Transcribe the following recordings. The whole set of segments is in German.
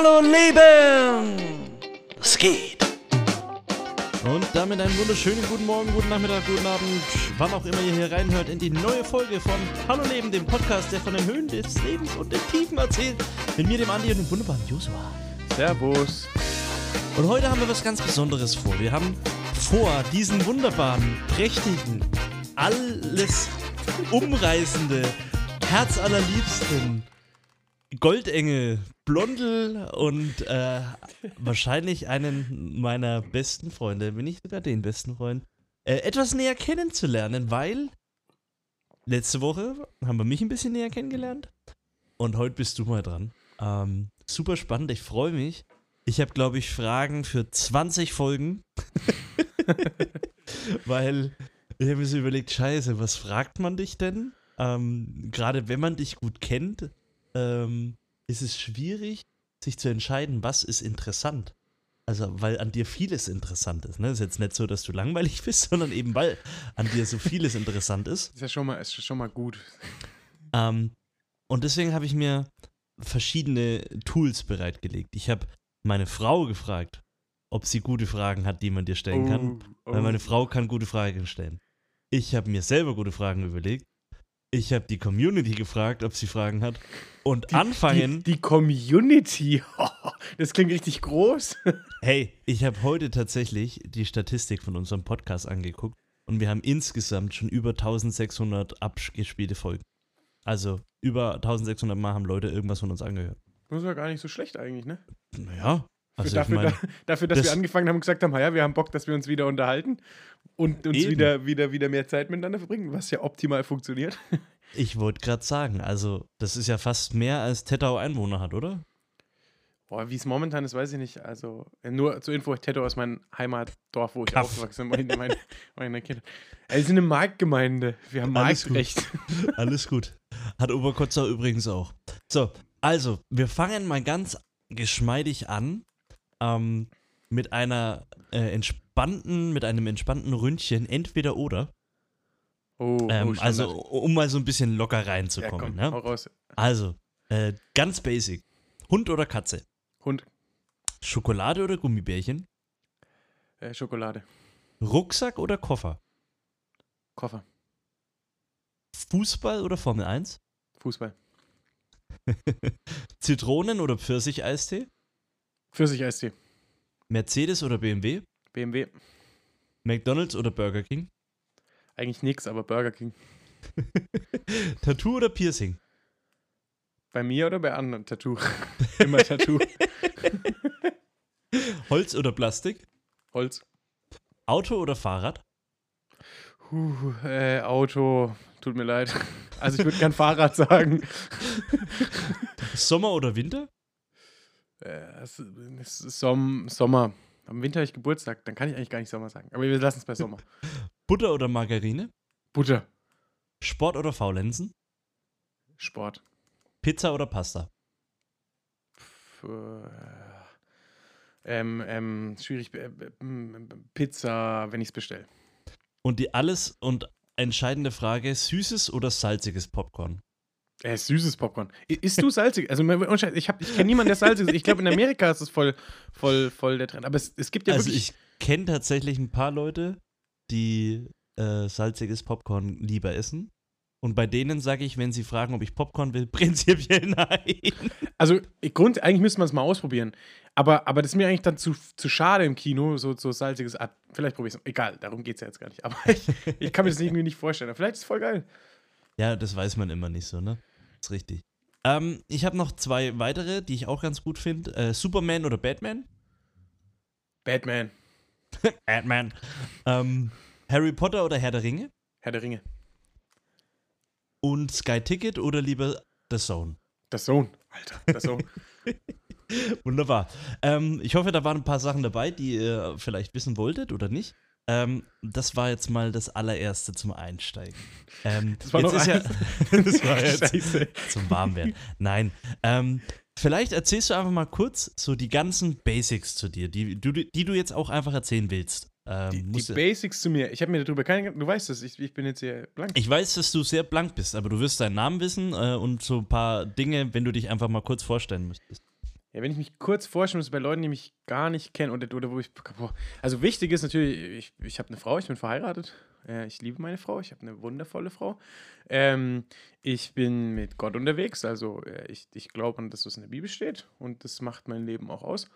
Hallo Leben! Es geht! Und damit einen wunderschönen guten Morgen, guten Nachmittag, guten Abend, wann auch immer ihr hier reinhört in die neue Folge von Hallo Leben, dem Podcast, der von den Höhen des Lebens und den Tiefen erzählt. Mit mir, dem Andi und dem wunderbaren Joshua. Servus. Und heute haben wir was ganz Besonderes vor. Wir haben vor, diesen wunderbaren, prächtigen, alles umreißende, herzallerliebsten Goldengel, Blondel und äh, wahrscheinlich einen meiner besten Freunde, wenn nicht sogar den besten Freund, äh, etwas näher kennenzulernen, weil letzte Woche haben wir mich ein bisschen näher kennengelernt und heute bist du mal dran. Ähm, super spannend, ich freue mich. Ich habe, glaube ich, Fragen für 20 Folgen, weil ich habe mir so überlegt, scheiße, was fragt man dich denn? Ähm, Gerade wenn man dich gut kennt, ähm, ist es schwierig, sich zu entscheiden, was ist interessant. Also, weil an dir vieles interessant ist. Ne? Ist jetzt nicht so, dass du langweilig bist, sondern eben, weil an dir so vieles interessant ist. Ist ja schon mal, ist schon mal gut. Ähm, und deswegen habe ich mir verschiedene Tools bereitgelegt. Ich habe meine Frau gefragt, ob sie gute Fragen hat, die man dir stellen kann. Oh, Weil oh. meine Frau kann gute Fragen stellen. Ich habe mir selber gute Fragen überlegt. Ich habe die Community gefragt, ob sie Fragen hat. Und anfangen. Die, die Community. Das klingt richtig groß. Hey, ich habe heute tatsächlich die Statistik von unserem Podcast angeguckt und wir haben insgesamt schon über 1600 abgespielte Folgen. Also über 1600 Mal haben Leute irgendwas von uns angehört. Das war gar nicht so schlecht eigentlich, ne? Naja, also dafür, meine, da, dafür, dass das- wir angefangen haben und gesagt haben, ja, wir haben Bock, dass wir uns wieder unterhalten und uns Eben. wieder, wieder, wieder mehr Zeit miteinander verbringen, was ja optimal funktioniert. ich wollte gerade sagen, also das ist ja fast mehr als Tettau Einwohner hat, oder? Boah, wie es momentan ist, weiß ich nicht. Also, äh, nur zur Info, Tetto aus meinem Heimatdorf, wo ich Kaff. aufgewachsen bin, meine, meine, Kinder. Wir sind eine Marktgemeinde. Wir haben Alles gut. Marktrecht. Alles gut. Hat Oberkotzau übrigens auch. So, also, wir fangen mal ganz geschmeidig an. Ähm, mit einer äh, entspannten, mit einem entspannten Ründchen, entweder oder. Oh, Ähm, oh, also, um mal so ein bisschen locker ja, reinzukommen. komm, hau ne? Also, äh, ganz basic. Hund oder Katze? Hund, Schokolade oder Gummibärchen? äh, Schokolade, Rucksack oder Koffer? Koffer, Fußball oder Formel 1? Fußball, Zitronen- oder Pfirsicheistee? Pfirsich-Eistee, Mercedes oder BMW? BMW. McDonald's oder Burger King? Eigentlich nix, aber Burger King. Tattoo oder Piercing? Bei mir oder bei anderen? Tattoo. Immer Tattoo. Holz oder Plastik? Holz. Auto oder Fahrrad? Puh, äh, Auto. Tut mir leid. Also ich würde gern Fahrrad sagen. Sommer oder Winter? Äh, es, es ist Som Sommer. Am Winter habe ich Geburtstag, dann kann ich eigentlich gar nicht Sommer sagen. Aber wir lassen es bei Sommer. Butter oder Margarine? Butter. Sport oder Faulenzen? Sport. Pizza oder Pasta? Pff, äh, ähm, ähm, schwierig. Äh, äh, Pizza, wenn ich es bestelle. Und die alles und entscheidende Frage: süßes oder salziges Popcorn? Äh, süßes Popcorn. I- Isst du salzig? Also, ich, hab- ich kenne niemanden, der salzig ist. Ich glaube, in Amerika ist es voll, voll, voll der Trend. Aber es, es gibt ja also, wirklich. ich kenne tatsächlich ein paar Leute, die äh, salziges Popcorn lieber essen. Und bei denen sage ich, wenn sie fragen, ob ich Popcorn will, prinzipiell nein. Also, Grund, eigentlich müsste man es mal ausprobieren. Aber, aber das ist mir eigentlich dann zu, zu schade im Kino, so, so salziges. Ah, vielleicht probiere ich es. Egal, darum geht es ja jetzt gar nicht. Aber ich, ich kann mir das irgendwie nicht vorstellen. Aber vielleicht ist es voll geil. Ja, das weiß man immer nicht so, ne? Ist richtig. Ähm, ich habe noch zwei weitere, die ich auch ganz gut finde. Äh, Superman oder Batman? Batman, Batman. Ähm, Harry Potter oder Herr der Ringe? Herr der Ringe, Und Sky Ticket oder lieber The Zone? der Sohn. Alter, der Sohn. Wunderbar. Ähm, ich hoffe, da waren ein paar Sachen dabei, die ihr vielleicht wissen wolltet oder nicht. Ähm, das war jetzt mal das allererste zum Einsteigen. Ähm, Das war jetzt noch ist ja, das war jetzt zum Warmwerden. Nein. Ähm, vielleicht erzählst du einfach mal kurz so die ganzen Basics zu dir, die, du- die du jetzt auch einfach erzählen willst. Ähm, Die, die Basics zu mir. Ich habe mir darüber keine. Du weißt es, ich, ich bin jetzt hier blank. ich weiß, dass du sehr blank bist, aber du wirst deinen Namen wissen äh, und so ein paar Dinge, wenn du dich einfach mal kurz vorstellen müsstest. Ja, wenn ich mich kurz vorstellen muss bei Leuten, die mich gar nicht kennen oder, oder wo ich. Also wichtig ist natürlich, ich, ich habe eine Frau, ich bin verheiratet. Äh, ich liebe meine Frau, ich habe eine wundervolle Frau. Ähm, ich bin mit Gott unterwegs, also äh, ich, ich glaube an das, was in der Bibel steht und das macht mein Leben auch aus.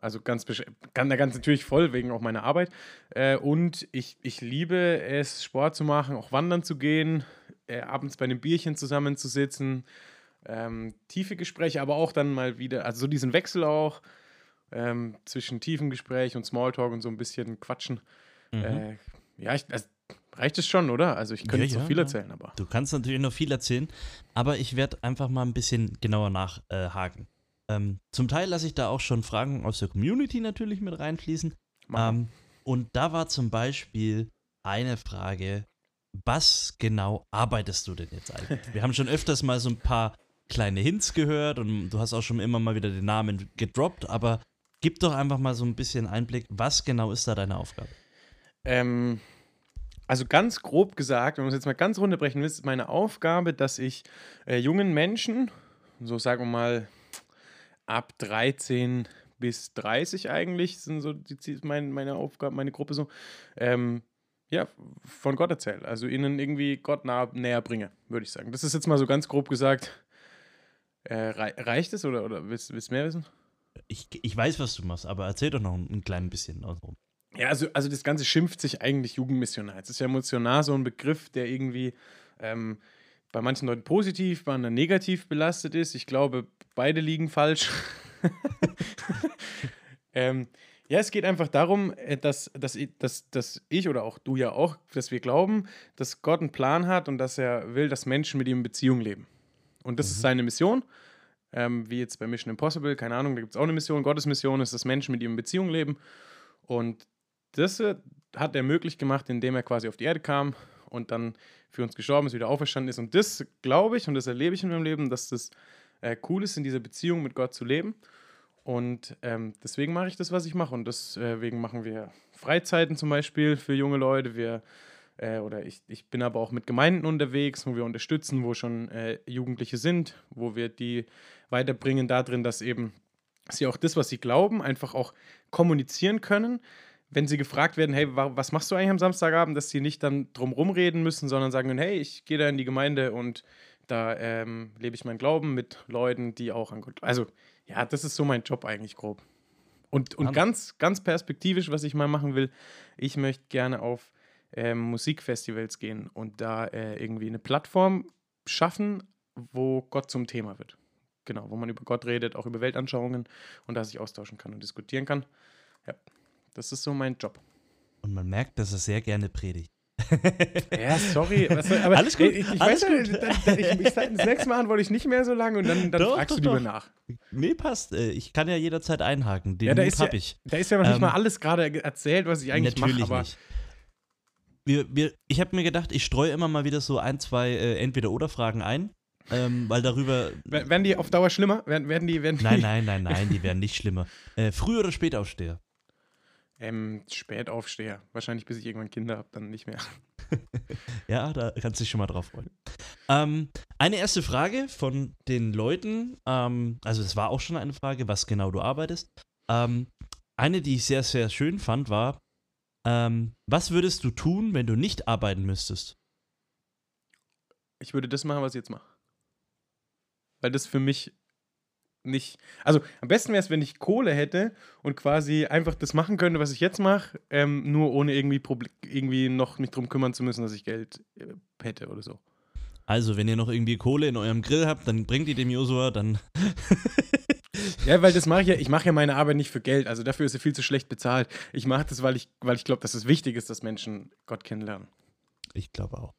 Also ganz, ganz, ganz natürlich voll, wegen auch meiner Arbeit. Äh, und ich, ich liebe es, Sport zu machen, auch wandern zu gehen, äh, abends bei einem Bierchen zusammenzusitzen ähm, tiefe Gespräche, aber auch dann mal wieder, also so diesen Wechsel auch ähm, zwischen tiefem Gespräch und Smalltalk und so ein bisschen Quatschen. Mhm. Äh, ja, ich, also, reicht es schon, oder? Also ich könnte ja, nicht so ja, viel erzählen, aber. Du kannst natürlich noch viel erzählen, aber ich werde einfach mal ein bisschen genauer nachhaken. Äh, ähm, zum Teil lasse ich da auch schon Fragen aus der Community natürlich mit reinfließen. Ähm, und da war zum Beispiel eine Frage, was genau arbeitest du denn jetzt eigentlich? Wir haben schon öfters mal so ein paar kleine Hints gehört und du hast auch schon immer mal wieder den Namen gedroppt, aber gib doch einfach mal so ein bisschen Einblick, was genau ist da deine Aufgabe? Ähm, also ganz grob gesagt, wenn man es jetzt mal ganz runterbrechen will, ist meine Aufgabe, dass ich äh, jungen Menschen, so sagen wir mal ab 13 bis 30 eigentlich, sind so die, meine, meine Aufgabe, meine Gruppe so, ähm, ja, von Gott erzähle. Also ihnen irgendwie Gott nah, näher bringe, würde ich sagen. Das ist jetzt mal so ganz grob gesagt äh, reicht es oder, oder willst, du mehr wissen? Ich, ich weiß, was du machst, aber erzähl doch noch ein, ein klein bisschen. Also. Ja, also, also das Ganze schimpft sich eigentlich Jugendmissionar. Es ist ja Missionar so ein Begriff, der irgendwie ähm, bei manchen Leuten positiv, bei anderen negativ belastet ist. Ich glaube, beide liegen falsch. ähm, ja, es geht einfach darum, äh, dass, dass, dass, dass ich oder auch du ja auch, dass wir glauben, dass Gott einen Plan hat und dass er will, dass Menschen mit ihm in Beziehung leben. Und das mhm. ist seine Mission. Ähm, wie jetzt bei Mission Impossible, keine Ahnung, da gibt es auch eine Mission. Gottes Mission ist, dass Menschen mit ihm in Beziehung leben. Und das äh, hat er möglich gemacht, indem er quasi auf die Erde kam und dann für uns gestorben ist, wieder auferstanden ist. Und das glaube ich und das erlebe ich in meinem Leben, dass das äh, cool ist, in dieser Beziehung mit Gott zu leben. Und ähm, deswegen mache ich das, was ich mache. Und deswegen machen wir Freizeiten zum Beispiel für junge Leute. Wir äh, oder ich, ich bin aber auch mit Gemeinden unterwegs, wo wir unterstützen, wo schon äh, Jugendliche sind, wo wir die weiterbringen darin, dass eben sie auch das, was sie glauben, einfach auch kommunizieren können. Wenn sie gefragt werden, hey, was machst du eigentlich am Samstagabend, dass sie nicht dann drumherum reden müssen, sondern sagen können, hey, ich gehe da in die Gemeinde und da ähm, lebe ich meinen Glauben mit Leuten, die auch an Gott. Also, ja, das ist so mein Job eigentlich grob. Und, und ganz, ganz perspektivisch, was ich mal machen will, ich möchte gerne auf äh, Musikfestivals gehen und da äh, irgendwie eine Plattform schaffen, wo Gott zum Thema wird. Genau, wo man über Gott redet, auch über Weltanschauungen und da sich austauschen kann und diskutieren kann. Ja, das ist so mein Job. Und man merkt, dass er sehr gerne predigt. ja, sorry. Was, aber Alles gut. Ich, ich Alles weiß gut. Dann, dann, ich, ich, das nächste Mal antworte ich nicht mehr so lange und dann, dann doch, fragst doch, du lieber nach. Nee, passt. Äh, ich kann ja jederzeit einhaken. Den ja, da Mut habe ja, ich. Da ist ja noch nicht ähm, mal alles gerade erzählt, was ich eigentlich mache. Aber nicht wir, wir, ich habe mir gedacht, ich streue immer mal wieder so ein, zwei äh, Entweder-Oder-Fragen ein. Ähm, weil darüber. Werden die auf Dauer schlimmer? Werden, werden die, werden nein, nein, nein, nein, die werden nicht schlimmer. Äh, Früh- oder Spätaufsteher? Ähm, Spätaufsteher. Wahrscheinlich, bis ich irgendwann Kinder habe, dann nicht mehr. ja, da kannst du dich schon mal drauf freuen. Ähm, eine erste Frage von den Leuten, ähm, also es war auch schon eine Frage, was genau du arbeitest. Ähm, eine, die ich sehr, sehr schön fand, war, ähm, was würdest du tun, wenn du nicht arbeiten müsstest? Ich würde das machen, was ich jetzt mache. Weil das für mich nicht. Also am besten wäre es, wenn ich Kohle hätte und quasi einfach das machen könnte, was ich jetzt mache, ähm, nur ohne irgendwie, irgendwie noch mich drum kümmern zu müssen, dass ich Geld äh, hätte oder so. Also, wenn ihr noch irgendwie Kohle in eurem Grill habt, dann bringt ihr dem Josua, dann. Ja, weil das mache ich ja, ich mache ja meine Arbeit nicht für Geld, also dafür ist sie viel zu schlecht bezahlt. Ich mache das, weil ich, weil ich glaube, dass es wichtig ist, dass Menschen Gott kennenlernen. Ich glaube auch.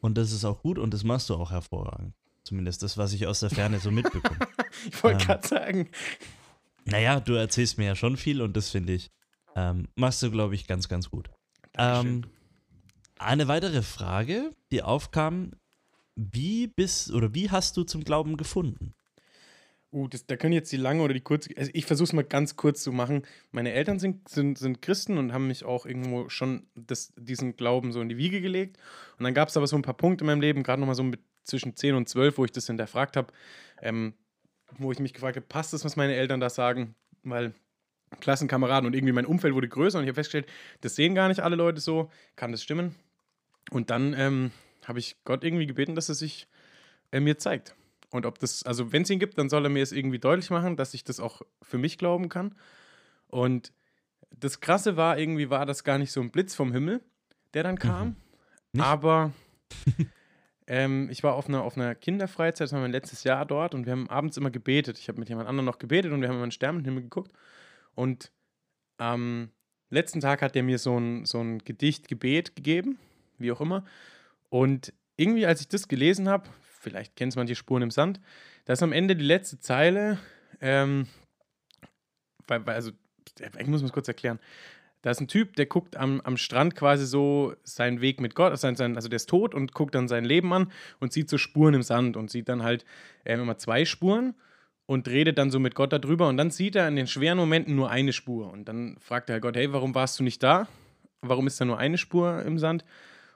Und das ist auch gut und das machst du auch hervorragend. Zumindest das, was ich aus der Ferne so mitbekomme. ich wollte ähm, gerade sagen. Naja, du erzählst mir ja schon viel und das finde ich, ähm, machst du, glaube ich, ganz, ganz gut. Ähm, eine weitere Frage, die aufkam, wie bist oder wie hast du zum Glauben gefunden? Uh, das, da können jetzt die lange oder die kurze. Also ich versuche es mal ganz kurz zu machen. Meine Eltern sind, sind, sind Christen und haben mich auch irgendwo schon das, diesen Glauben so in die Wiege gelegt. Und dann gab es aber so ein paar Punkte in meinem Leben, gerade nochmal so mit zwischen 10 und 12, wo ich das hinterfragt habe. Ähm, wo ich mich gefragt habe, passt das, was meine Eltern da sagen? Weil Klassenkameraden und irgendwie mein Umfeld wurde größer und ich habe festgestellt, das sehen gar nicht alle Leute so. Kann das stimmen? Und dann ähm, habe ich Gott irgendwie gebeten, dass er sich äh, mir zeigt. Und ob das, also wenn es ihn gibt, dann soll er mir es irgendwie deutlich machen, dass ich das auch für mich glauben kann. Und das Krasse war, irgendwie war das gar nicht so ein Blitz vom Himmel, der dann kam. Mhm. Aber ähm, ich war auf einer, auf einer Kinderfreizeit, das war mein letztes Jahr dort und wir haben abends immer gebetet. Ich habe mit jemand anderem noch gebetet und wir haben immer einen Sternenhimmel geguckt. Und am letzten Tag hat der mir so ein, so ein Gedicht, Gebet gegeben, wie auch immer. Und irgendwie, als ich das gelesen habe, vielleicht kennst du manche Spuren im Sand, da ist am Ende die letzte Zeile, ähm, weil, weil, also, ich muss es kurz erklären. Da ist ein Typ, der guckt am, am Strand quasi so seinen Weg mit Gott, sein, sein, also der ist tot und guckt dann sein Leben an und sieht so Spuren im Sand und sieht dann halt ähm, immer zwei Spuren und redet dann so mit Gott darüber und dann sieht er in den schweren Momenten nur eine Spur und dann fragt er Gott, hey, warum warst du nicht da? Warum ist da nur eine Spur im Sand?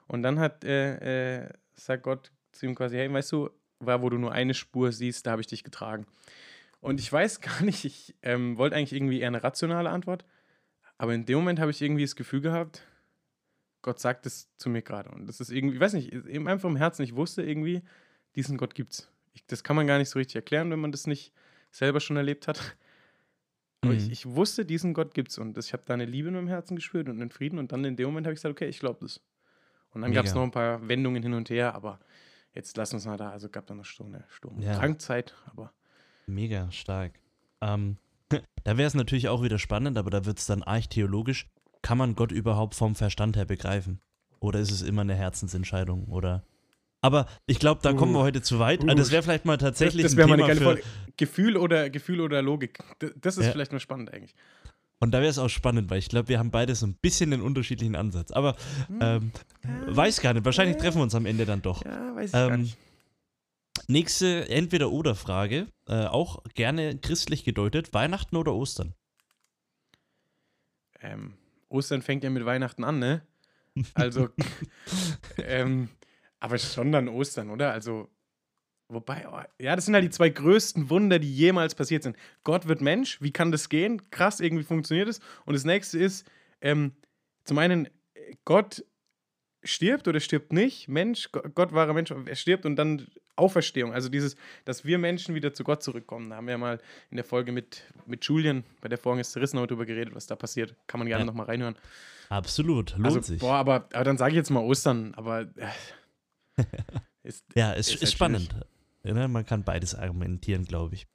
Und dann hat, äh, äh, sagt Gott zu ihm quasi, hey, weißt du, war, wo du nur eine Spur siehst, da habe ich dich getragen. Und ich weiß gar nicht, ich ähm, wollte eigentlich irgendwie eher eine rationale Antwort, aber in dem Moment habe ich irgendwie das Gefühl gehabt, Gott sagt es zu mir gerade. Und das ist irgendwie, ich weiß nicht, eben einfach im Herzen, ich wusste irgendwie, diesen Gott gibt's. Ich, das kann man gar nicht so richtig erklären, wenn man das nicht selber schon erlebt hat. Aber Mhm. ich, ich wusste, diesen Gott gibt's und das, ich habe da eine Liebe in meinem Herzen gespürt und einen Frieden und dann in dem Moment habe ich gesagt, okay, ich glaube das. Und dann gab es noch ein paar Wendungen hin und her, aber jetzt lassen wir es mal da. Also gab da noch so eine Sturm- und Ja. Drangzeit, aber Mega stark. Ähm, da wäre es natürlich auch wieder spannend, aber da wird es dann archtheologisch. Kann man Gott überhaupt vom Verstand her begreifen? Oder ist es immer eine Herzensentscheidung? Oder. Aber ich glaube, da kommen wir Uh. heute zu weit. Uh. das wäre vielleicht mal tatsächlich das, das ein wäre mal Thema eine geile für, Folge. Gefühl oder, Gefühl oder Logik. D- Das ist Ja. vielleicht mal spannend eigentlich. Und da wäre es auch spannend, weil ich glaube, wir haben beide so ein bisschen einen unterschiedlichen Ansatz. Aber ähm, weiß gar nicht. Wahrscheinlich treffen wir uns am Ende dann doch. Ja, weiß ich gar Ähm, nicht. Nächste Entweder-Oder-Frage. Äh, auch gerne christlich gedeutet. Weihnachten oder Ostern? Ähm, Ostern fängt ja mit Weihnachten an, ne? Also, ähm, aber schon dann Ostern, oder? Also, wobei, oh, ja, das sind halt die zwei größten Wunder, die jemals passiert sind. Gott wird Mensch, wie kann das gehen? Krass, irgendwie funktioniert es. Und das nächste ist, ähm, zum einen, Gott stirbt oder stirbt nicht. Mensch, Go- Gott wahrer Mensch, er stirbt und dann Auferstehung. Also dieses, dass wir Menschen wieder zu Gott zurückkommen. Da haben wir ja mal in der Folge mit, mit Julian bei der Vorhang ist zerrissen darüber geredet, was da passiert. Kann man gerne Ja. noch mal reinhören. Absolut. Lohnt Also, sich. boah, aber, aber dann sage ich jetzt mal Ostern, aber äh, ist, Ja, es Ist ist, halt spannend. Ja, ne, man kann beides argumentieren, glaube ich.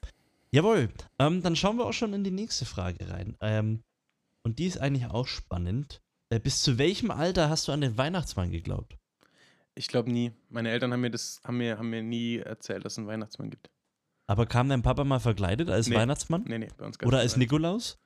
Jawohl, ähm, dann schauen wir auch schon in die nächste Frage rein. Ähm, und die ist eigentlich auch spannend. Äh, bis zu welchem Alter hast du an den Weihnachtsmann geglaubt? ich glaube nie. Meine Eltern haben mir das, haben mir, haben mir nie erzählt, dass es einen Weihnachtsmann gibt. Aber kam dein Papa mal verkleidet als Nee. Weihnachtsmann? Nee, nee, bei uns gab's Oder als. Nikolaus?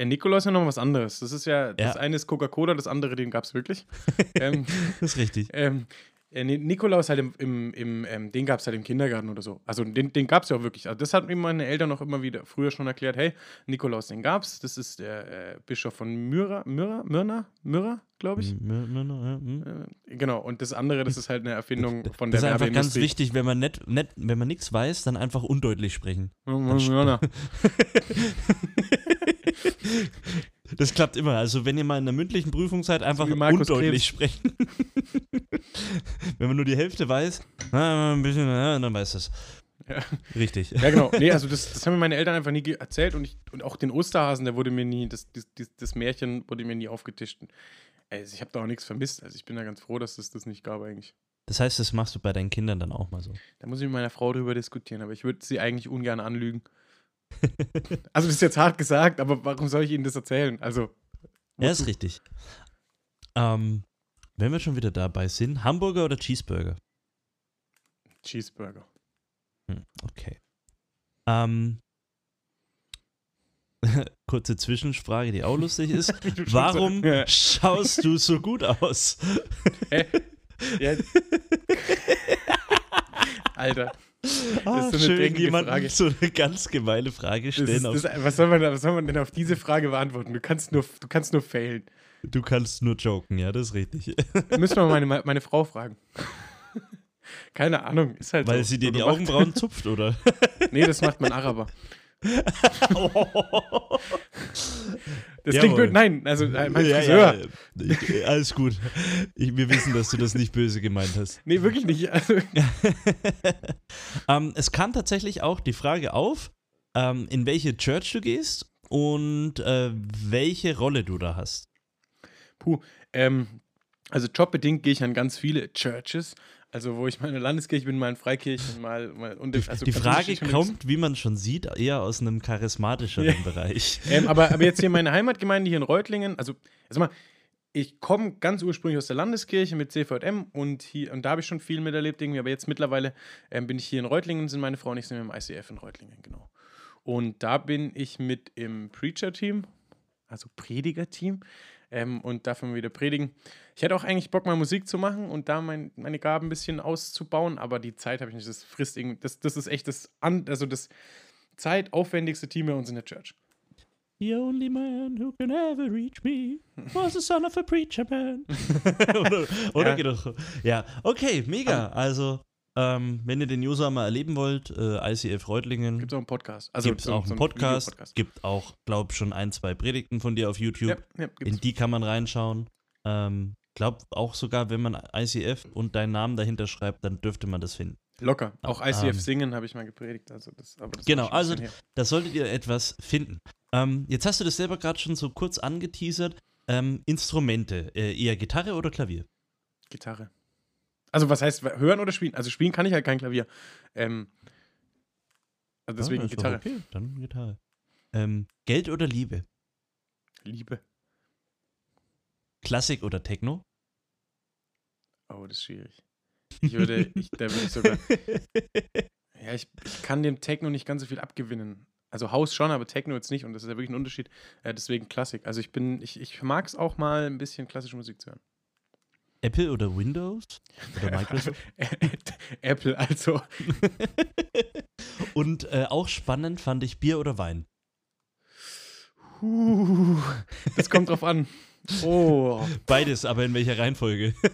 Ja, Nikolaus ist ja noch was anderes. Das ist ja, das Ja. eine ist Coca-Cola, das andere, den gab es wirklich. ähm, Das ist richtig. ähm, äh, Nikolaus halt im, im, im ähm, den gab es halt im Kindergarten oder so. Also den, den gab es ja auch wirklich. Also das hat mir meine Eltern auch immer wieder früher schon erklärt. Hey, Nikolaus, den gab's. Das ist der äh, Bischof von Myra, Myra, Myrna, Myra, glaube ich. Hm, hm, hm, hm, hm. Äh, genau. Und das andere, das ist halt eine Erfindung von Das der ist einfach ganz wichtig, wenn man nicht, nicht, wenn man nichts weiß, dann einfach undeutlich sprechen. Myrna. Das klappt immer. Also wenn ihr mal in einer mündlichen Prüfung seid, einfach Markus undeutlich sprechen. wenn man nur die Hälfte weiß, na, ein bisschen, na, dann weiß es. Ja. Richtig. Ja, genau. Nee, also das, das haben mir meine Eltern einfach nie erzählt und, ich, und auch den Osterhasen, der wurde mir nie, das, das, das, das Märchen wurde mir nie aufgetischt. Also ich habe da auch nichts vermisst. Also ich bin da ganz froh, dass es das nicht gab eigentlich. Das heißt, das machst du bei deinen Kindern dann auch mal so. Da muss ich mit meiner Frau drüber diskutieren, aber ich würde sie eigentlich ungern anlügen. Also das ist jetzt hart gesagt, aber warum soll ich Ihnen das erzählen? Also, Ja, ist richtig. Ähm, wenn wir schon wieder dabei sind, Hamburger oder Cheeseburger? Cheeseburger. Hm, okay. Ähm, kurze Zwischenfrage, die auch lustig ist. Warum. Ja. schaust du so gut aus? Ja. Alter. Ah, so eine schön, drängige jemand Frage. so eine ganz gemeine Frage Das stellen. ist, auf, das, was, soll man, was soll man denn auf diese Frage beantworten? Du kannst nur, du kannst nur failen. du kannst nur joken, ja, das ist richtig. Müssen wir mal meine, meine Frau fragen. Keine Ahnung, ist halt Weil so. sie dir so die. Augenbrauen zupft, oder? Nee, das macht mein Araber. Das klingt blöd. Nein, also äh, mein Ja, Friseur. ja, ich, alles gut. Ich, wir wissen, dass du das nicht böse gemeint hast. Nee, wirklich nicht. Also, ähm, es kam tatsächlich auch die Frage auf, ähm, in welche Church du gehst und äh, welche Rolle du da hast. puh. Ähm, also jobbedingt gehe ich an ganz viele Churches. Also wo ich mal in der Landeskirche bin, mal in Freikirchen, mal, mal und also die Frage kommt, wie man schon sieht, eher aus einem charismatischeren Ja. Bereich. Ähm, aber, aber jetzt hier meine Heimatgemeinde hier in Reutlingen, also erstmal, ich komme ganz ursprünglich aus der Landeskirche mit CVM und hier und da habe ich schon viel miterlebt irgendwie, aber jetzt mittlerweile ähm, bin ich hier in Reutlingen, sind meine Frau und ich sind im ICF in Reutlingen, genau. Und da bin ich mit im Preacher-Team, also Prediger-Team, ähm, und darf immer wieder predigen. Ich hätte auch eigentlich Bock, mal Musik zu machen und da mein, meine Gaben ein bisschen auszubauen, aber die Zeit habe ich nicht. Das frisst irgendwie, das, das ist echt das, an, also das zeitaufwendigste Team bei uns in der Church. The only man who can ever reach me was the son of a preacher man. oder oder Ja. geht doch. Ja, okay, mega. Also, ähm, wenn ihr den User mal erleben wollt, äh, ICF Reutlingen, Gibt es auch einen Podcast? gibt es so- auch so einen Podcast, Videopodcast. gibt auch, glaub schon ein, zwei Predigten von dir auf YouTube. Ja, ja, In die kann man reinschauen. Ähm, glaub auch sogar, wenn man ICF und deinen Namen dahinter schreibt, dann dürfte man das finden. Locker. Auch Ähm, ICF singen habe ich mal gepredigt. Also das, aber das Genau, also da solltet ihr etwas finden. Ähm, jetzt hast du das selber gerade schon so kurz angeteasert. Ähm, Instrumente, äh, eher Gitarre oder Klavier? Gitarre. Also was heißt hören oder spielen? Also spielen kann ich halt kein Klavier. Ähm, also deswegen Ja, doch Gitarre. Okay, dann Gitarre. Ähm, Geld oder Liebe? Liebe. Klassik oder Techno? Oh, das ist schwierig. Ich würde, ich, da würde ich sogar. Ja, ich, ich kann dem Techno nicht ganz so viel abgewinnen. Also Haus schon, aber Techno jetzt nicht. Und das ist ja wirklich ein Unterschied. Äh, deswegen Klassik. Also ich bin, ich, ich mag es auch mal ein bisschen klassische Musik zu hören. Apple oder Windows? Oder Microsoft? Apple, also. Und äh, auch spannend fand ich Bier oder Wein. Huh, das kommt drauf an. Oh. Beides, aber in welcher Reihenfolge?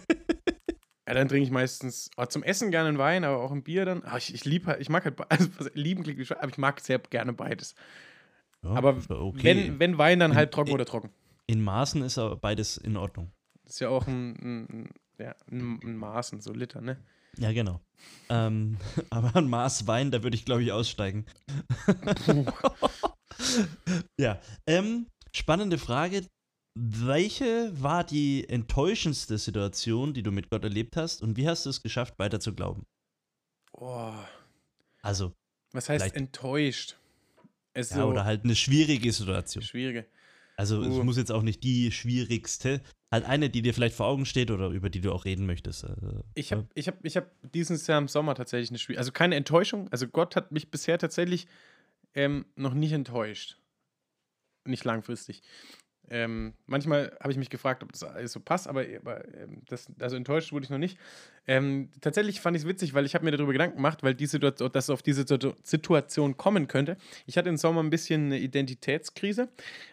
Ja, dann trinke ich meistens oh, zum Essen gerne einen Wein, aber auch ein Bier dann. Ah, ich, ich liebe halt, ich mag halt, also, lieben klingt schwer, aber ich mag sehr gerne beides. Ja, aber okay. wenn, wenn Wein, dann In- halb trocken in- oder trocken. in Maßen ist aber beides in Ordnung. Das ist ja auch ein, ein, ja, ein Maßen, so Liter, ne? Ja, genau. Ähm, aber ein Maß Wein, da würde ich, glaube ich, aussteigen. ja. Ähm, spannende Frage. Welche war die enttäuschendste Situation, die du mit Gott erlebt hast und wie hast du es geschafft, weiter zu glauben? Oh, Also, was heißt enttäuscht? Es ist ja, so oder halt eine schwierige Situation. schwierige. Also, es Uh. muss jetzt auch nicht die schwierigste, halt eine, die dir vielleicht vor Augen steht oder über die du auch reden möchtest. Also, Ich habe ich hab, ich hab dieses Jahr im Sommer tatsächlich eine schwierige, also keine Enttäuschung. Also Gott hat mich bisher tatsächlich ähm, noch nicht enttäuscht. Nicht langfristig. Ähm, manchmal habe ich mich gefragt, ob das alles so passt, aber, aber ähm, das, also enttäuscht wurde ich noch nicht. Ähm, tatsächlich fand ich es witzig, weil ich habe mir darüber Gedanken gemacht, weil die Situation, dass es auf diese Situ- Situation kommen könnte. Ich hatte im Sommer ein bisschen eine Identitätskrise,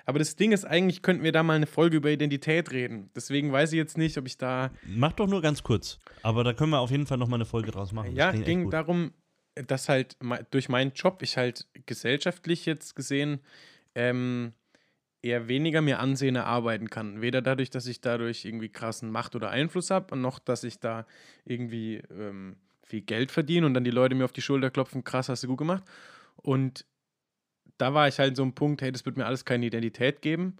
aber das Ding ist eigentlich, könnten wir da mal eine Folge über Identität reden. Deswegen weiß ich jetzt nicht, ob ich da Mach doch nur ganz kurz. Aber da können wir auf jeden Fall nochmal eine Folge draus machen. Das Ja, ging darum, dass halt durch meinen Job ich halt gesellschaftlich jetzt gesehen ähm, eher weniger mir ansehen erarbeiten kann. Weder dadurch, dass ich dadurch irgendwie krassen Macht oder Einfluss habe, noch dass ich da irgendwie ähm, viel Geld verdiene und dann die Leute mir auf die Schulter klopfen, krass, hast du gut gemacht. Und da war ich halt so ein Punkt, hey, das wird mir alles keine Identität geben.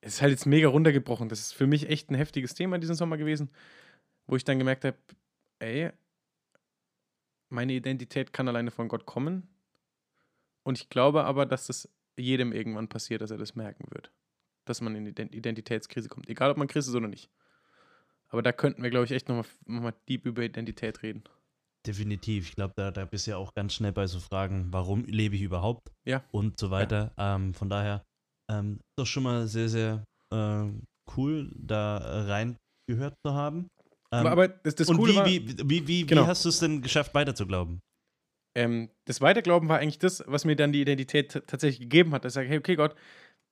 Es ist halt jetzt mega runtergebrochen. Das ist für mich echt ein heftiges Thema diesen Sommer gewesen, wo ich dann gemerkt habe, ey, meine Identität kann alleine von Gott kommen. Und ich glaube aber, dass das jedem irgendwann passiert, dass er das merken wird. Dass man in die Ident- Identitätskrise kommt. Egal, ob man Christ ist oder nicht. Aber da könnten wir, glaube ich, echt nochmal noch mal deep über Identität reden. Definitiv. Ich glaube, da, da bist du ja auch ganz schnell bei so Fragen, warum lebe ich überhaupt? Ja. Und so weiter. Ähm, von daher ähm, ist doch schon mal sehr, sehr äh, cool, da reingehört zu haben. Ähm, aber, aber das, das und Coole wie, war, wie, wie, wie, Genau. wie hast du es denn geschafft, weiter zu glauben? Ähm, das Weiterglauben war eigentlich das, was mir dann die Identität tatsächlich gegeben hat. Dass ich sage, hey, okay, Gott,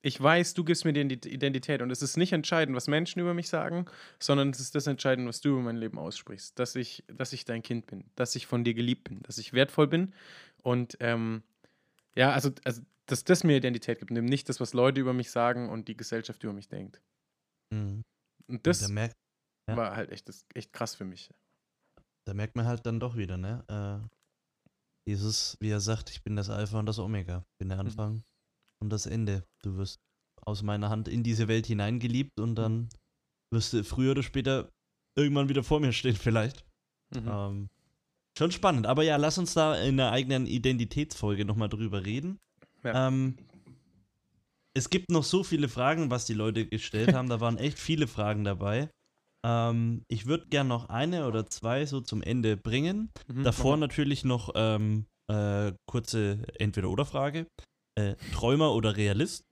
ich weiß, du gibst mir die Identität und es ist nicht entscheidend, was Menschen über mich sagen, sondern es ist das Entscheidende, was du über mein Leben aussprichst. Dass ich, dass ich dein Kind bin, dass ich von dir geliebt bin, dass ich wertvoll bin und ähm, ja, also, also dass das mir Identität gibt, und nicht das, was Leute über mich sagen und die Gesellschaft über mich denkt. Mhm. Und das da merkt, ja. war halt echt, das, echt krass für mich. Da merkt man halt dann doch wieder, ne? Äh, dieses, wie er sagt, ich bin das Alpha und das Omega. Ich bin der Mhm. Anfang und das Ende. Du wirst aus meiner Hand in diese Welt hineingeliebt und dann wirst du früher oder später irgendwann wieder vor mir stehen, vielleicht. Mhm. Ähm, schon spannend. Aber ja, lass uns da in der eigenen Identitätsfolge nochmal drüber reden. Ja. Ähm, es gibt noch so viele Fragen, was die Leute gestellt haben. Da waren echt viele Fragen dabei. Ähm, ich würde gern noch eine oder zwei so zum Ende bringen. Mhm. Davor natürlich noch ähm, äh, kurze Entweder-Oder-Frage. Äh, Träumer oder Realist?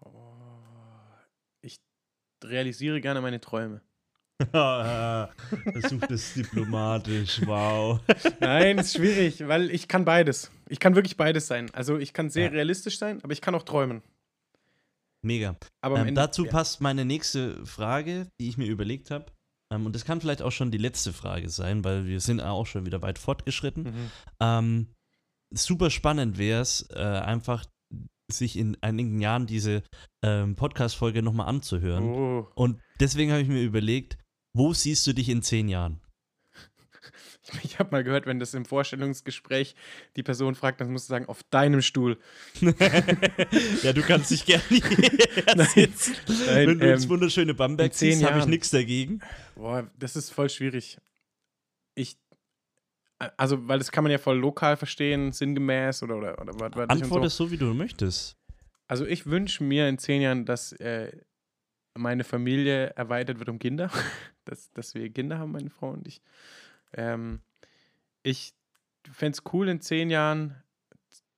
Oh, ich realisiere gerne meine Träume. Versucht es diplomatisch, wow. Nein, ist schwierig, weil ich kann beides. Ich kann wirklich beides sein. Also ich kann sehr Ja. realistisch sein, aber ich kann auch träumen. Mega. Aber Ähm, Ende, dazu ja. passt meine nächste Frage, die ich mir überlegt habe. Ähm, und das kann vielleicht auch schon die letzte Frage sein, weil wir sind auch schon wieder weit fortgeschritten. Mhm. Ähm, super spannend wäre es, äh, einfach sich in einigen Jahren diese ähm, Podcast-Folge nochmal anzuhören. Oh. Und deswegen habe ich mir überlegt, wo siehst du dich in zehn Jahren? Ich habe mal gehört, wenn das im Vorstellungsgespräch die Person fragt, dann musst du sagen, auf deinem Stuhl. ja, du kannst dich gerne hierher sitzen. Nein, Wenn du ins ähm, wunderschöne Bamberg ziehst, habe ich nichts dagegen. Boah, das ist voll schwierig. Ich, also, weil das kann man ja voll lokal verstehen, sinngemäß oder, oder, oder was weiß Antwort so. ist so, wie du möchtest. Also, ich wünsche mir in zehn Jahren, dass äh, meine Familie erweitert wird um Kinder. dass, dass wir Kinder haben, meine Frau und ich. Ähm, ich fände es cool, in zehn Jahren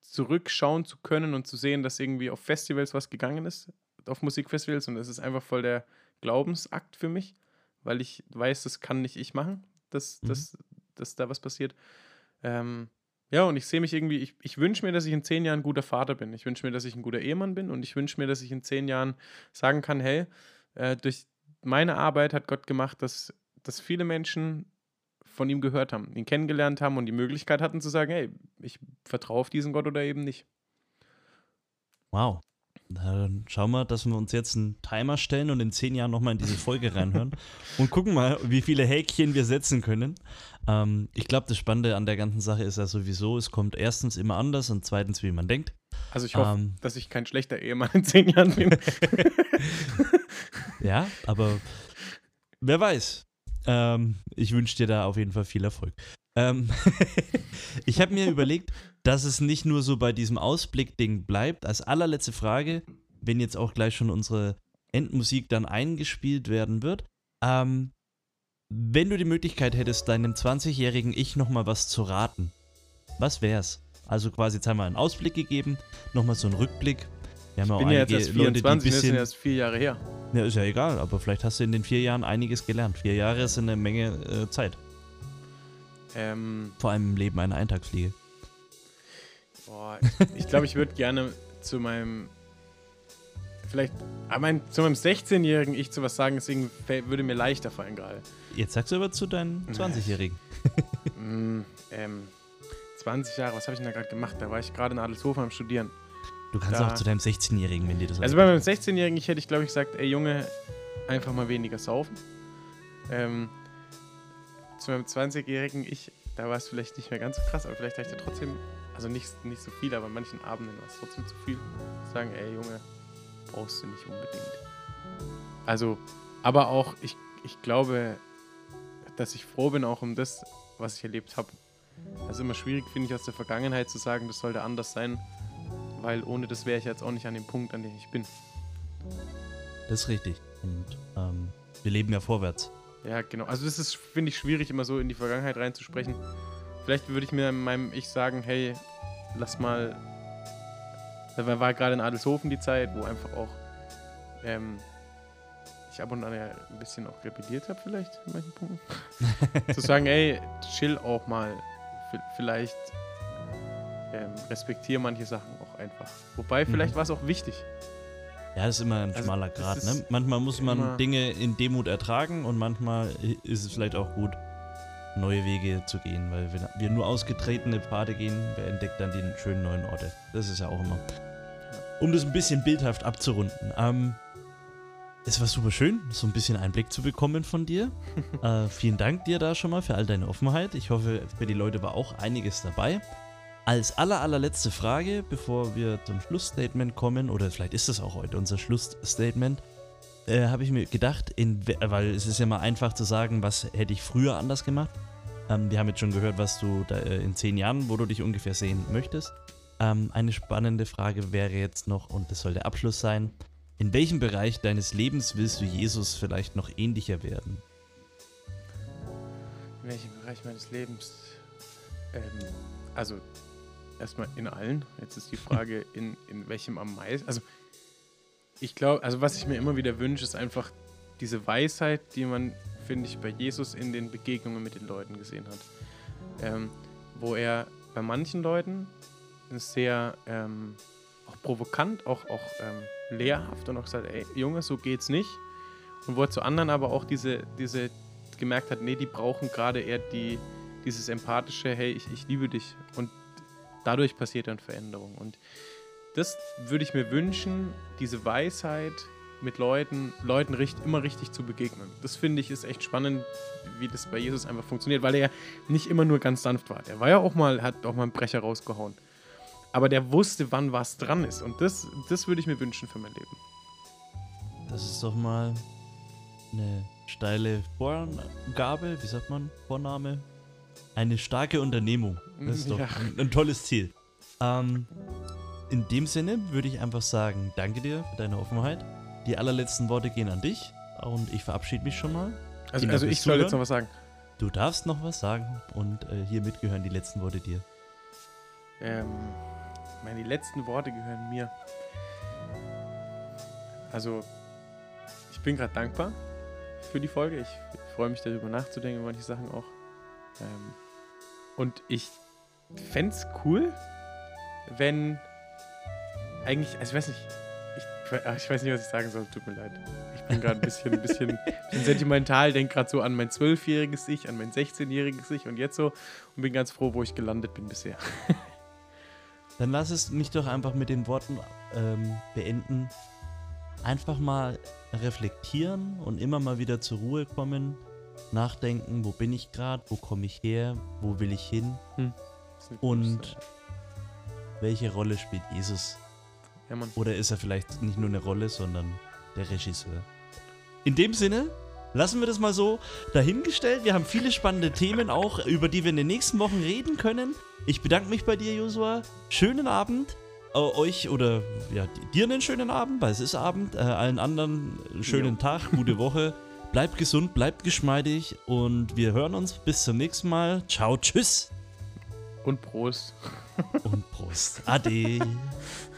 zurückschauen zu können und zu sehen, dass irgendwie auf Festivals was gegangen ist, auf Musikfestivals. Und das ist einfach voll der Glaubensakt für mich, weil ich weiß, das kann nicht ich machen, dass, Mhm. dass, dass da was passiert. Ähm, ja, und ich sehe mich irgendwie, ich, ich wünsche mir, dass ich in zehn Jahren ein guter Vater bin. Ich wünsche mir, dass ich ein guter Ehemann bin und ich wünsche mir, dass ich in zehn Jahren sagen kann, hey, äh, durch meine Arbeit hat Gott gemacht, dass, dass viele Menschen von ihm gehört haben, ihn kennengelernt haben und die Möglichkeit hatten zu sagen, hey, ich vertraue auf diesen Gott oder eben nicht. Wow. Dann schauen wir, dass wir uns jetzt einen Timer stellen und in zehn Jahren nochmal in diese Folge reinhören und gucken mal, wie viele Häkchen wir setzen können. Ähm, ich glaube, das Spannende an der ganzen Sache ist ja sowieso, es kommt erstens immer anders und zweitens, wie man denkt. Also ich hoffe, Ähm. dass ich kein schlechter Ehemann in zehn Jahren bin. Ja, aber wer weiß. Ähm, ich wünsche dir da auf jeden Fall viel Erfolg. Ähm, ich habe mir überlegt, dass es nicht nur so bei diesem Ausblick-Ding bleibt. Als allerletzte Frage, wenn jetzt auch gleich schon unsere Endmusik dann eingespielt werden wird. Ähm, wenn du die Möglichkeit hättest, deinem 20-jährigen Ich nochmal was zu raten, was wär's? Also quasi jetzt wir einen Ausblick gegeben, nochmal so einen Rückblick. Wir haben Ich auch bin ja jetzt erst Leute, die 24, das sind bisschen, erst vier Jahre her. ja, ist ja egal, aber vielleicht hast du in den vier Jahren einiges gelernt. Vier Jahre sind eine Menge äh, Zeit. Ähm, Vor allem im Leben einer Eintagsfliege. boah, ich ich glaube, ich würde gerne zu meinem, vielleicht, aber mein, zu meinem 16-jährigen Ich zu was sagen, deswegen würde mir leichter fallen gerade. Jetzt sagst du aber zu deinen 20-Jährigen. Mm, ähm, 20 Jahre, was habe ich denn da gerade gemacht? Da war ich gerade in Adelshofen am Studieren. Du kannst Da- auch zu deinem 16-Jährigen, wenn dir das Also bei meinem 16-Jährigen, ich hätte ich glaube ich gesagt, ey Junge, einfach mal weniger saufen. Ähm, zu meinem 20-Jährigen, ich, da war es vielleicht nicht mehr ganz so krass, aber vielleicht habe ich da trotzdem, also nicht, nicht so viel, aber an manchen Abenden war es trotzdem zu viel. Sagen, ey Junge, brauchst du nicht unbedingt. Also, aber auch, ich, ich glaube, dass ich froh bin auch um das, was ich erlebt habe. Also immer schwierig finde ich aus der Vergangenheit zu sagen, das sollte anders sein, weil ohne das wäre ich jetzt auch nicht an dem Punkt, an dem ich bin. Das ist richtig. Und ähm, wir leben ja vorwärts. Ja, genau. Also das ist, finde ich, schwierig, immer so in die Vergangenheit reinzusprechen. Vielleicht würde ich mir meinem Ich sagen, hey, lass mal. Da war, war gerade in Adelshofen die Zeit, wo einfach auch ähm, ich ab und an ja ein bisschen auch rebelliert habe, vielleicht in manchen Punkten. Zu sagen, ey, chill auch mal. V vielleicht ähm, respektiere manche Sachen auch einfach. Wobei, vielleicht Mhm. war es auch wichtig. Ja, ist immer ein Also, schmaler Grad. Ne? Manchmal muss man Dinge in Demut ertragen und manchmal ist es vielleicht auch gut, neue Wege zu gehen, weil wenn wir nur ausgetretene Pfade gehen, wer entdeckt dann die schönen neuen Orte. Das ist ja auch immer. Um das ein bisschen bildhaft abzurunden. Ähm, es war super schön, so ein bisschen Einblick zu bekommen von dir. äh, vielen Dank dir da schon mal für all deine Offenheit. Ich hoffe, für die Leute war auch einiges dabei. Als aller, allerletzte Frage, bevor wir zum Schlussstatement kommen, oder vielleicht ist das auch heute unser Schlussstatement, äh, habe ich mir gedacht, in, we- weil es ist ja mal einfach zu sagen, was hätte ich früher anders gemacht. Ähm, wir haben jetzt schon gehört, was du da, äh, in zehn Jahren, wo du dich ungefähr sehen möchtest. Ähm, eine spannende Frage wäre jetzt noch, und das soll der Abschluss sein, in welchem Bereich deines Lebens willst du Jesus vielleicht noch ähnlicher werden? In welchem Bereich meines Lebens? Ähm, also, erstmal in allen. Jetzt ist die Frage, in, in welchem am meisten. Also, ich glaube, also was ich mir immer wieder wünsche, ist einfach diese Weisheit, die man, finde ich, bei Jesus in den Begegnungen mit den Leuten gesehen hat. Ähm, wo er bei manchen Leuten sehr ähm, auch provokant, auch, auch ähm, lehrhaft und auch gesagt, ey, Junge, so geht's nicht. Und wo er zu anderen aber auch diese, diese gemerkt hat, nee, die brauchen gerade eher die, dieses empathische, hey, ich, ich liebe dich. Und dadurch passiert dann Veränderung. Und das würde ich mir wünschen, diese Weisheit mit Leuten, Leuten richt, immer richtig zu begegnen. Das finde ich ist echt spannend, wie das bei Jesus einfach funktioniert, weil er ja nicht immer nur ganz sanft war. Der war ja auch mal, hat auch mal einen Brecher rausgehauen. Aber der wusste, wann was dran ist. Und das, das würde ich mir wünschen für mein Leben. Das ist doch mal eine steile Vorgabe, wie sagt man, Vorname? Eine starke Unternehmung. Das ist doch Ja. ein, ein tolles Ziel. Ähm, in dem Sinne würde ich einfach sagen, danke dir für deine Offenheit. Die allerletzten Worte gehen an dich und ich verabschiede mich schon mal. Also, also ich soll hören? jetzt noch was sagen. Du darfst noch was sagen und äh, hiermit gehören die letzten Worte dir. Ähm, meine letzten Worte gehören mir. Also, ich bin gerade dankbar für die Folge. Ich, ich freue mich darüber nachzudenken, über manche Sachen auch. Ähm, und ich fände es cool, wenn eigentlich, also ich weiß nicht, ich, ach, ich weiß nicht, was ich sagen soll, tut mir leid. Ich bin gerade ein bisschen, ein bisschen, bisschen sentimental, denke gerade so an mein zwölfjähriges Ich, an mein 16-jähriges Ich und jetzt so und bin ganz froh, wo ich gelandet bin bisher. Dann lass es mich doch einfach mit den Worten ähm, beenden. Einfach mal reflektieren und immer mal wieder zur Ruhe kommen. Nachdenken, wo bin ich gerade, wo komme ich her, wo will ich hin eine und welche Rolle spielt Jesus? Ja, Mann. Oder ist er vielleicht nicht nur eine Rolle, sondern der Regisseur? In dem Sinne, lassen wir das mal so dahingestellt. Wir haben viele spannende Themen auch, über die wir in den nächsten Wochen reden können. Ich bedanke mich bei dir, Josua. Schönen Abend. Äh, euch oder ja, dir einen schönen Abend, weil es ist Abend. Äh, allen anderen einen schönen Jo. Tag, gute Woche. Bleibt gesund, bleibt geschmeidig und wir hören uns bis zum nächsten Mal. Ciao, tschüss Und Prost. und Prost. Ade.